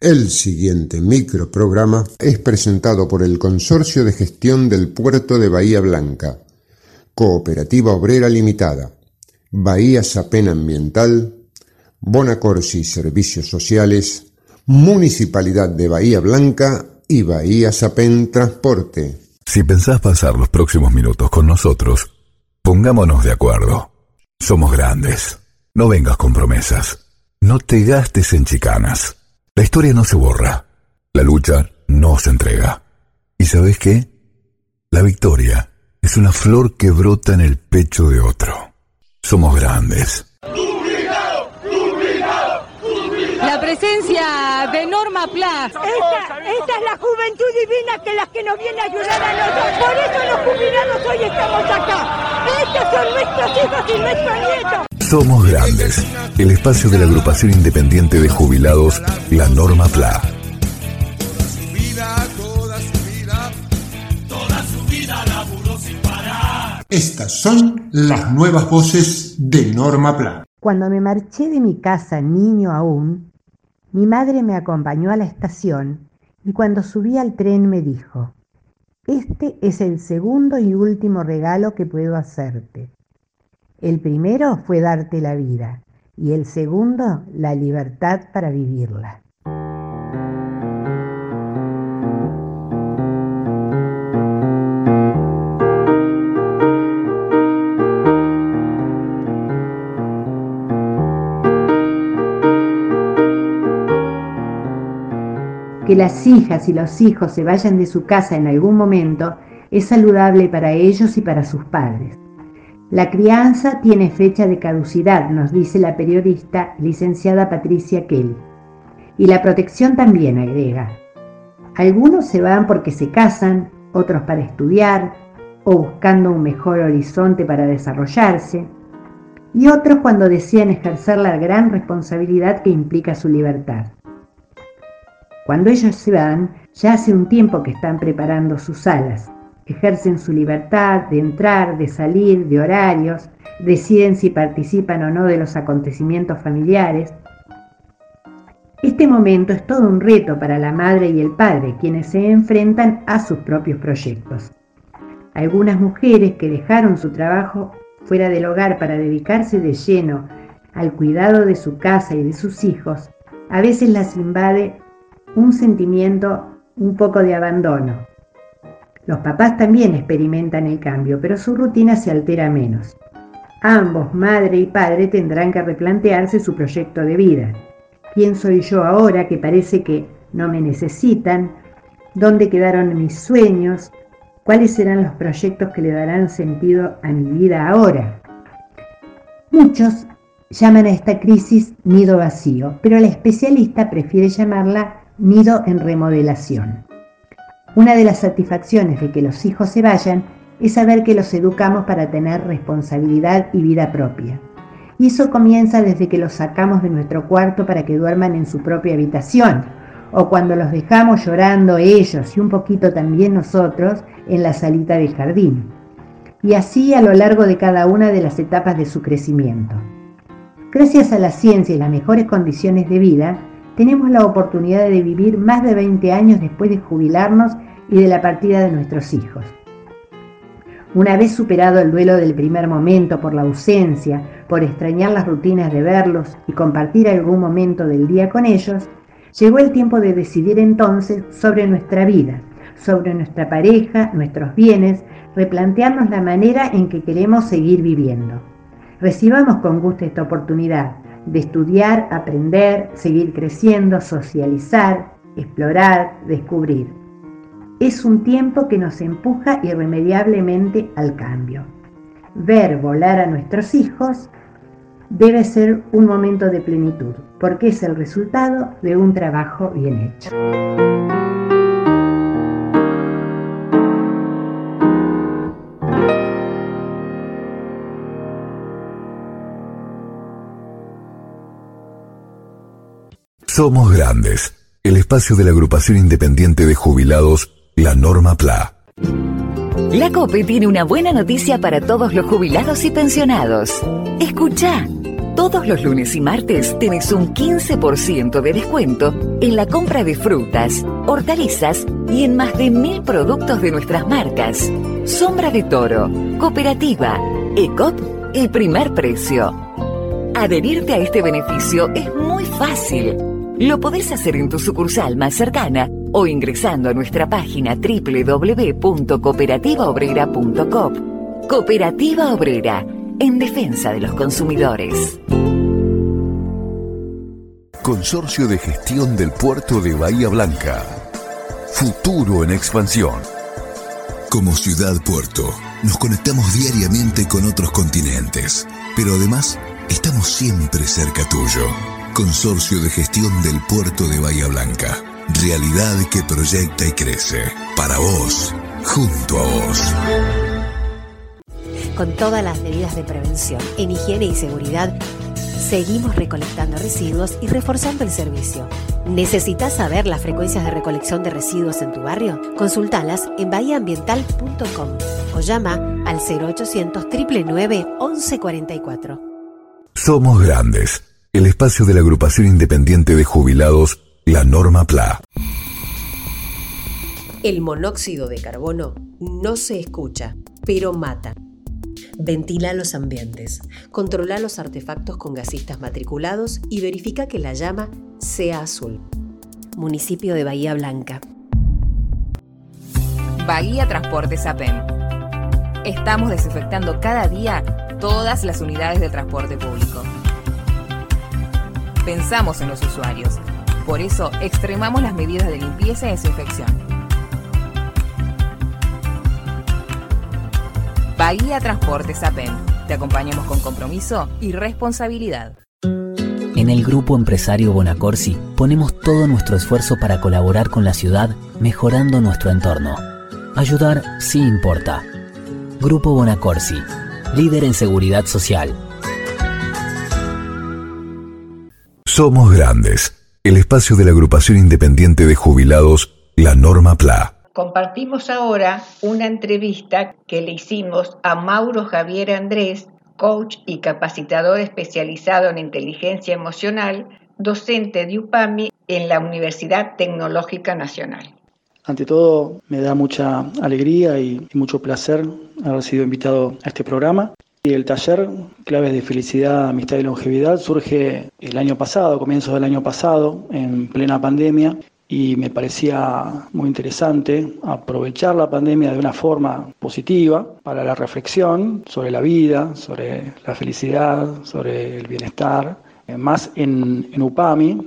El siguiente microprograma es presentado por el Consorcio de Gestión del Puerto de Bahía Blanca, Cooperativa Obrera Limitada, Bahía Sapen Ambiental, Bonacorsi Servicios Sociales, Municipalidad de Bahía Blanca y Bahía Sapen Transporte. Si pensás pasar los próximos minutos con nosotros, pongámonos de acuerdo. Somos grandes. No vengas con promesas. No te gastes en chicanas. La historia no se borra. La lucha no se entrega. ¿Y sabes qué? La victoria es una flor que brota en el pecho de otro. Somos grandes. La presencia de Norma Pla. Esta, esta es la juventud divina que las que nos viene a ayudar a nosotros. Por eso los jubilados hoy estamos acá. Estos son nuestros hijos y nuestros nietos. Somos grandes. El espacio de la agrupación independiente de jubilados, la Norma PLA. Estas son las nuevas voces de Norma Pla. Cuando me marché de mi casa, niño aún, mi madre me acompañó a la estación y cuando subí al tren me dijo, este es el segundo y último regalo que puedo hacerte. El primero fue darte la vida y el segundo la libertad para vivirla. Que las hijas y los hijos se vayan de su casa en algún momento es saludable para ellos y para sus padres. La crianza tiene fecha de caducidad, nos dice la periodista licenciada Patricia Kelly. Y la protección también agrega. Algunos se van porque se casan, otros para estudiar o buscando un mejor horizonte para desarrollarse, y otros cuando desean ejercer la gran responsabilidad que implica su libertad. Cuando ellos se van, ya hace un tiempo que están preparando sus alas, ejercen su libertad de entrar, de salir, de horarios, deciden si participan o no de los acontecimientos familiares. Este momento es todo un reto para la madre y el padre, quienes se enfrentan a sus propios proyectos. Algunas mujeres que dejaron su trabajo fuera del hogar para dedicarse de lleno al cuidado de su casa y de sus hijos, a veces las invade un sentimiento un poco de abandono. Los papás también experimentan el cambio, pero su rutina se altera menos. Ambos, madre y padre, tendrán que replantearse su proyecto de vida. ¿Quién soy yo ahora que parece que no me necesitan? ¿Dónde quedaron mis sueños? ¿Cuáles serán los proyectos que le darán sentido a mi vida ahora? Muchos llaman a esta crisis nido vacío, pero la especialista prefiere llamarla nido en remodelación. Una de las satisfacciones de que los hijos se vayan es saber que los educamos para tener responsabilidad y vida propia. Y eso comienza desde que los sacamos de nuestro cuarto para que duerman en su propia habitación, o cuando los dejamos llorando ellos y un poquito también nosotros en la salita del jardín. Y así a lo largo de cada una de las etapas de su crecimiento. Gracias a la ciencia y las mejores condiciones de vida, tenemos la oportunidad de vivir más de 20 años después de jubilarnos y de la partida de nuestros hijos. Una vez superado el duelo del primer momento por la ausencia, por extrañar las rutinas de verlos y compartir algún momento del día con ellos, llegó el tiempo de decidir entonces sobre nuestra vida, sobre nuestra pareja, nuestros bienes, replantearnos la manera en que queremos seguir viviendo. Recibamos con gusto esta oportunidad, de estudiar, aprender, seguir creciendo, socializar, explorar, descubrir. Es un tiempo que nos empuja irremediablemente al cambio. Ver volar a nuestros hijos debe ser un momento de plenitud, porque es el resultado de un trabajo bien hecho. Somos Grandes, el espacio de la agrupación independiente de jubilados, la Norma PLA. La COPE tiene una buena noticia para todos los jubilados y pensionados. Escucha. Todos los lunes y martes tenés un 15% de descuento en la compra de frutas, hortalizas y en más de mil productos de nuestras marcas. Sombra de Toro, Cooperativa, ECOP y Primer Precio. Adherirte a este beneficio es muy fácil. Lo podés hacer en tu sucursal más cercana o ingresando a nuestra página www.cooperativaobrera.com. Cooperativa Obrera, en defensa de los consumidores. Consorcio de Gestión del Puerto de Bahía Blanca. Futuro en expansión. Como ciudad puerto, nos conectamos diariamente con otros continentes, pero además estamos siempre cerca tuyo. Consorcio de Gestión del Puerto de Bahía Blanca. Realidad que proyecta y crece. Para vos, junto a vos. Con todas las medidas de prevención en higiene y seguridad, seguimos recolectando residuos y reforzando el servicio. ¿Necesitas saber las frecuencias de recolección de residuos en tu barrio? Consultalas en bahiaambiental.com o llama al 0800 999 1144. Somos Grandes, el espacio de la agrupación independiente de jubilados, la Norma PLA. El monóxido de carbono no se escucha, pero mata. Ventila los ambientes, controla los artefactos con gasistas matriculados y verifica que la llama sea azul. Municipio de Bahía Blanca. Bahía Transporte SAPEM. Estamos desinfectando cada día todas las unidades de transporte público. Pensamos en los usuarios. Por eso extremamos las medidas de limpieza y desinfección Bahía Transporte SAPEM. Te acompañamos con compromiso y responsabilidad. En el Grupo Empresario Bonacorsi ponemos todo nuestro esfuerzo para colaborar con la ciudad mejorando nuestro entorno. Ayudar sí importa. Grupo Bonacorsi, líder en seguridad social. Somos Grandes, el espacio de la agrupación independiente de jubilados, la Norma PLA. Compartimos ahora una entrevista que le hicimos a Mauro Javier Andrés, coach y capacitador especializado en inteligencia emocional, docente de UPAMI en la Universidad Tecnológica Nacional. Ante todo, me da mucha alegría y, mucho placer haber sido invitado a este programa. Y el taller Claves de Felicidad, Amistad y Longevidad surge el año pasado, comienzos del año pasado, en plena pandemia, y me parecía muy interesante aprovechar la pandemia de una forma positiva para la reflexión sobre la vida, sobre la felicidad, sobre el bienestar, eh, más en, en UPAMI,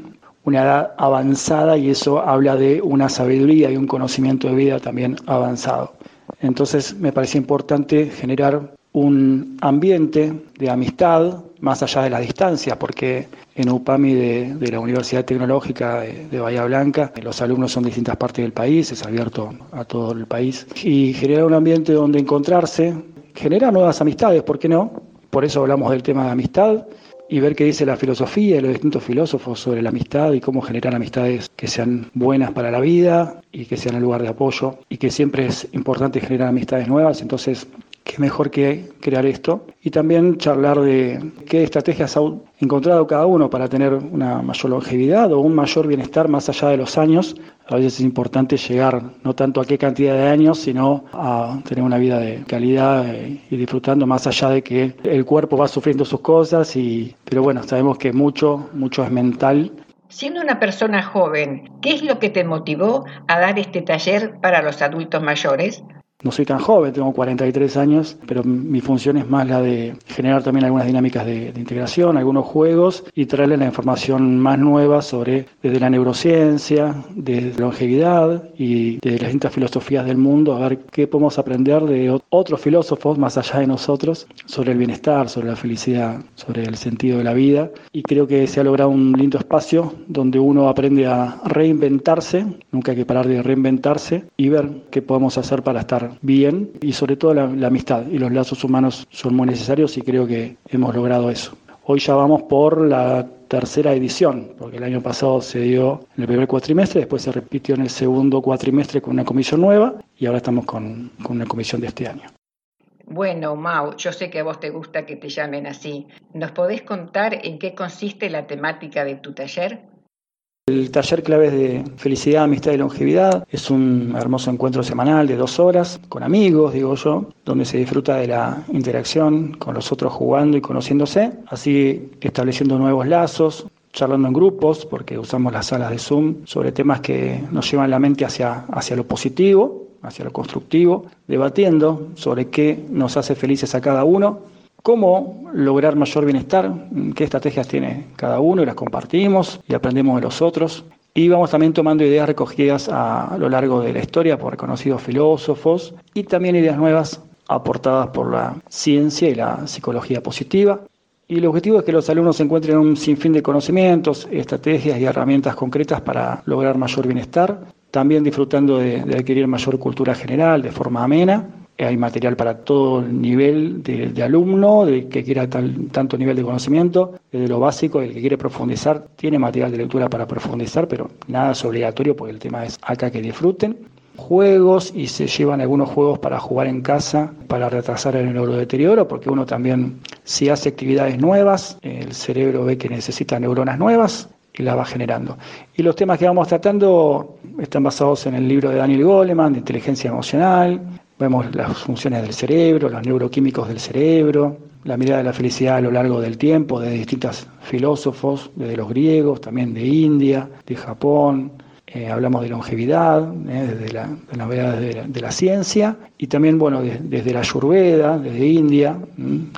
una edad avanzada y eso habla de una sabiduría y un conocimiento de vida también avanzado. Entonces me parecía importante generar un ambiente de amistad más allá de las distancias, porque en UPAMI de, la Universidad Tecnológica de, Bahía Blanca los alumnos son de distintas partes del país, es abierto a todo el país, y generar un ambiente donde encontrarse, generar nuevas amistades, ¿por qué no? Por eso hablamos del tema de amistad y ver qué dice la filosofía y los distintos filósofos sobre la amistad y cómo generar amistades que sean buenas para la vida y que sean el lugar de apoyo y que siempre es importante generar amistades nuevas. Entonces, qué mejor que crear esto. Y también charlar de qué estrategias ha encontrado cada uno para tener una mayor longevidad o un mayor bienestar más allá de los años. A veces es importante llegar no tanto a qué cantidad de años, sino a tener una vida de calidad eh, y disfrutando más allá de que el cuerpo va sufriendo sus cosas. Y, pero bueno, sabemos que mucho, mucho es mental Siendo una persona joven, ¿qué es lo que te motivó a dar este taller para los adultos mayores? No soy tan joven, tengo 43 años, pero mi función es más la de generar también algunas dinámicas de, integración, algunos juegos y traerle la información más nueva sobre desde la neurociencia, desde longevidad y de las distintas filosofías del mundo, a ver qué podemos aprender de otros filósofos más allá de nosotros sobre el bienestar, sobre la felicidad, sobre el sentido de la vida. Y creo que se ha logrado un lindo espacio donde uno aprende a reinventarse, nunca hay que parar de reinventarse y ver qué podemos hacer para estar bien y sobre todo la, amistad y los lazos humanos son muy necesarios y creo que hemos logrado eso. Hoy ya vamos por la tercera edición, porque el año pasado se dio en el primer cuatrimestre, después se repitió en el segundo cuatrimestre con una comisión nueva y ahora estamos con, con una comisión de este año. Bueno, Mau, yo sé que a vos te gusta que te llamen así. ¿Nos podés contar en qué consiste la temática de tu taller? El taller Claves de Felicidad, Amistad y Longevidad. Es un hermoso encuentro semanal de dos horas con amigos, digo yo, donde se disfruta de la interacción con los otros jugando y conociéndose, así estableciendo nuevos lazos, charlando en grupos, porque usamos las salas de Zoom, sobre temas que nos llevan la mente hacia, hacia lo positivo, hacia lo constructivo, debatiendo sobre qué nos hace felices a cada uno cómo lograr mayor bienestar, qué estrategias tiene cada uno y las compartimos y aprendemos de los otros. Y vamos también tomando ideas recogidas a, lo largo de la historia por reconocidos filósofos y también ideas nuevas aportadas por la ciencia y la psicología positiva. Y el objetivo es que los alumnos encuentren un sinfín de conocimientos, estrategias y herramientas concretas para lograr mayor bienestar, también disfrutando de adquirir mayor cultura general de forma amena hay material para todo el nivel de, alumno, de que quiera tanto nivel de conocimiento, desde lo básico, el que quiere profundizar, tiene material de lectura para profundizar, pero nada es obligatorio porque el tema es acá que disfruten. Juegos y se llevan algunos juegos para jugar en casa, para retrasar el neurodeterioro, porque uno también, si hace actividades nuevas, el cerebro ve que necesita neuronas nuevas y la va generando. Y los temas que vamos tratando están basados en el libro de Daniel Goleman, de inteligencia emocional, Vemos las funciones del cerebro, los neuroquímicos del cerebro, la mirada de la felicidad a lo largo del tiempo de distintos filósofos, desde los griegos, también de India, de Japón, eh, hablamos de longevidad, eh, desde la, de la de la, ciencia, y también, bueno, desde la Ayurveda, desde India,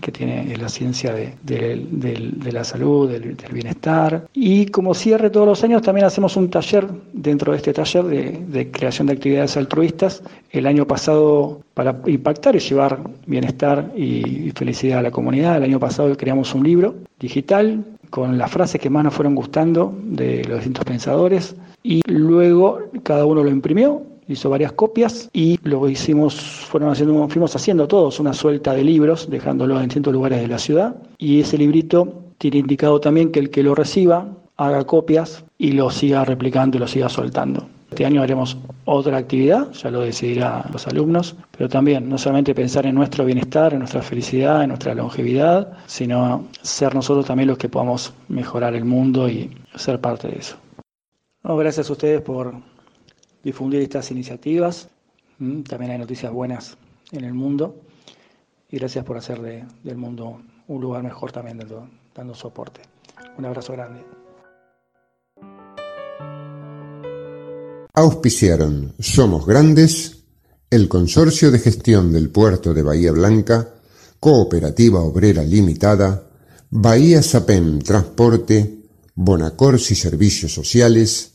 que tiene la ciencia de, la salud, del, bienestar. Y como cierre todos los años, también hacemos un taller dentro de este taller de, creación de actividades altruistas. El año pasado, para impactar y llevar bienestar y felicidad a la comunidad, el año pasado creamos un libro digital con las frases que más nos fueron gustando de los distintos pensadores y luego cada uno lo imprimió hizo varias copias y lo hicimos, fueron haciendo, fuimos haciendo todos una suelta de libros, dejándolo en distintos lugares de la ciudad. Y ese librito tiene indicado también que el que lo reciba haga copias y lo siga replicando y lo siga soltando. Este año haremos otra actividad, ya lo decidirán los alumnos, pero también no solamente pensar en nuestro bienestar, en nuestra felicidad, en nuestra longevidad, sino ser nosotros también los que podamos mejorar el mundo y ser parte de eso. Gracias a ustedes por difundir estas iniciativas. Mm, también hay noticias buenas en el mundo y gracias por hacer del mundo un lugar mejor también dando, dando soporte. Un abrazo grande. Auspiciaron Somos Grandes, el Consorcio de Gestión del Puerto de Bahía Blanca, Cooperativa Obrera Limitada, Bahía Sapem Transporte, Bonacorsi Servicios Sociales,